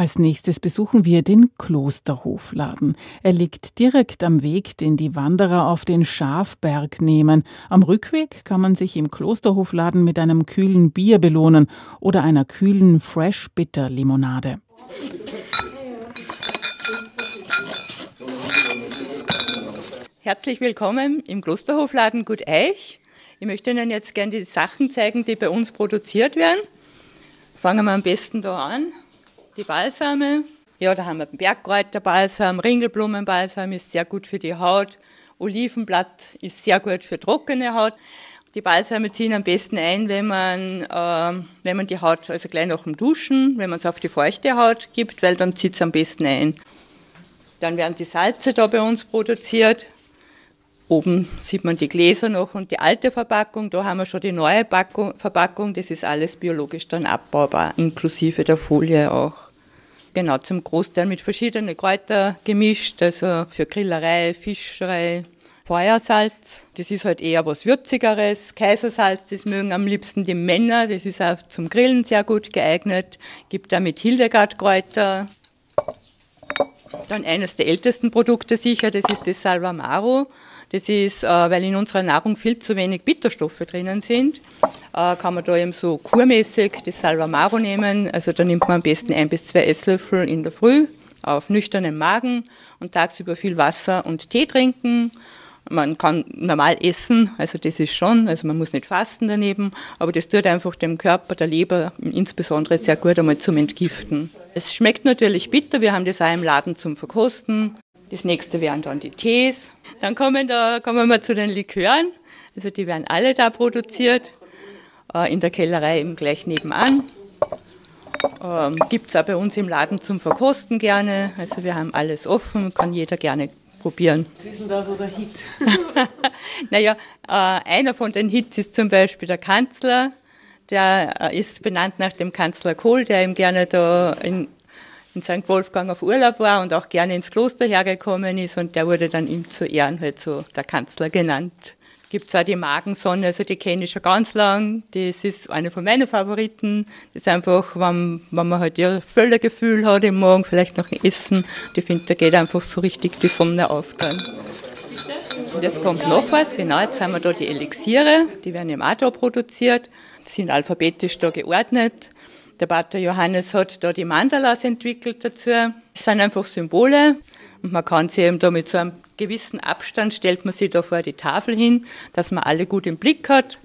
Als nächstes besuchen wir den Klosterhofladen. Er liegt direkt am Weg, den die Wanderer auf den Schafberg nehmen. Am Rückweg kann man sich im Klosterhofladen mit einem kühlen Bier belohnen oder einer kühlen Fresh Bitter Limonade. Herzlich willkommen im Klosterhofladen Gut Eich. Ich möchte Ihnen jetzt gerne die Sachen zeigen, die bei uns produziert werden. Fangen wir am besten da an die Balsame. Ja, da haben wir Bergkräuterbalsam, Ringelblumenbalsam ist sehr gut für die Haut. Olivenblatt ist sehr gut für trockene Haut. Die Balsame ziehen am besten ein, wenn man, äh, wenn man die Haut, also gleich nach dem Duschen, wenn man es auf die feuchte Haut gibt, weil dann zieht es am besten ein. Dann werden die Salze da bei uns produziert. Oben sieht man die Gläser noch und die alte Verpackung. Da haben wir schon die neue Verpackung. Das ist alles biologisch dann abbaubar, inklusive der Folie auch. Genau, zum Großteil mit verschiedenen Kräutern gemischt, also für Grillerei, Fischerei. Feuersalz, das ist halt eher was Würzigeres. Kaisersalz, das mögen am liebsten die Männer, das ist auch zum Grillen sehr gut geeignet. Gibt damit Hildegardkräuter. Dann eines der ältesten Produkte sicher, das ist das Salvamaro. Das ist, äh, weil in unserer Nahrung viel zu wenig Bitterstoffe drinnen sind, kann man da eben so kurmäßig das Salvamaro nehmen. Also da nimmt man am besten ein bis zwei Esslöffel in der Früh auf nüchternem Magen und tagsüber viel Wasser und Tee trinken. Man kann normal essen, also das ist schon, also man muss nicht fasten daneben, aber das tut einfach dem Körper, der Leber insbesondere sehr gut einmal zum Entgiften. Es schmeckt natürlich bitter, wir haben das auch im Laden zum Verkosten. Das nächste wären dann die Tees. Dann kommen, da, kommen wir zu den Likören. Also die werden alle da produziert. Äh, in der Kellerei eben gleich nebenan. Ähm, Gibt es auch bei uns im Laden zum Verkosten gerne. Also wir haben alles offen, kann jeder gerne probieren. Was ist denn da so der Hit? naja, äh, einer von den Hits ist zum Beispiel der Kanzler. Der äh, ist benannt nach dem Kanzler Kohl, der ihm gerne da in in St. Wolfgang auf Urlaub war und auch gerne ins Kloster hergekommen ist und der wurde dann ihm zu Ehren halt so der Kanzler genannt. Gibt es auch die Magensonne, also die kenne ich schon ganz lang. Das ist eine von meinen Favoriten. Das ist einfach, wenn, wenn man halt ihr Völlegefühl hat im Morgen, vielleicht nach dem Essen. Ich finde, da geht einfach so richtig die Sonne auf dann. Und jetzt kommt noch was, genau, jetzt haben wir da die Elixiere, die werden im Ato produziert, die sind alphabetisch da geordnet. Der Pater Johannes hat da die Mandalas entwickelt dazu. Das sind einfach Symbole und man kann sie eben da mit so einem gewissen Abstand stellt man sie da vor die Tafel hin, dass man alle gut im Blick hat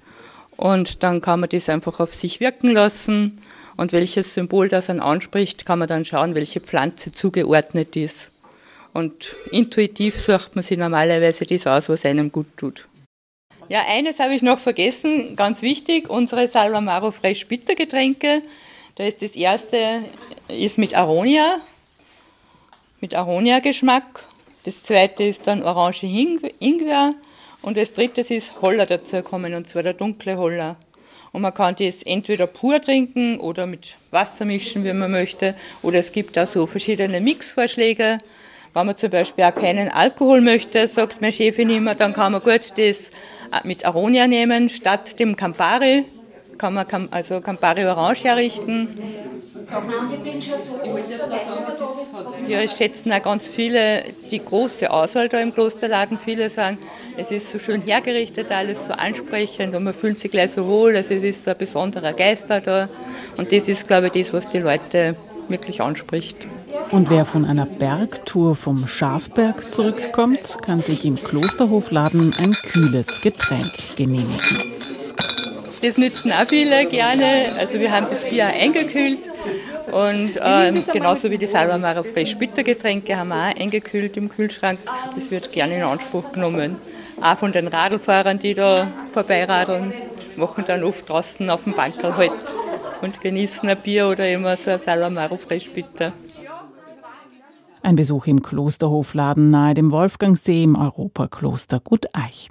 und dann kann man das einfach auf sich wirken lassen und welches Symbol das dann anspricht, kann man dann schauen, welche Pflanze zugeordnet ist. Und intuitiv sucht man sich normalerweise das aus, was einem gut tut. Ja, eines habe ich noch vergessen, ganz wichtig, unsere Salvamaro Fresh Bittergetränke. Da ist das erste ist mit Aronia, mit Aronia-Geschmack. Das zweite ist dann Orange Ingwer und das dritte ist Holler dazu kommen und zwar der dunkle Holler. Und man kann das entweder pur trinken oder mit Wasser mischen, wie man möchte. Oder es gibt auch so verschiedene Mixvorschläge. Wenn man zum Beispiel auch keinen Alkohol möchte, sagt mein Chefin immer, dann kann man gut das mit Aronia nehmen statt dem Campari kann man also Campari Orange herrichten. Ja, es schätzen auch ganz viele die große Auswahl da im Klosterladen. Viele sagen, es ist so schön hergerichtet, alles so ansprechend und man fühlt sich gleich so wohl. Also es ist ein besonderer Geist da. Und das ist, glaube ich, das, was die Leute wirklich anspricht. Und wer von einer Bergtour vom Schafberg zurückkommt, kann sich im Klosterhofladen ein kühles Getränk genehmigen. Das nützen auch viele gerne. Also wir haben das Bier eingekühlt und ähm, genauso wie die Salvamara Fresh Bittergetränke haben wir auch eingekühlt im Kühlschrank. Das wird gerne in Anspruch genommen. Auch von den Radlfahrern, die da vorbeiradeln, machen dann oft draußen auf dem Bankerl halt und genießen ein Bier oder immer so ein Salvamaro Fresh Bitter. Ein Besuch im Klosterhofladen nahe dem Wolfgangsee im Europakloster Gut Eich.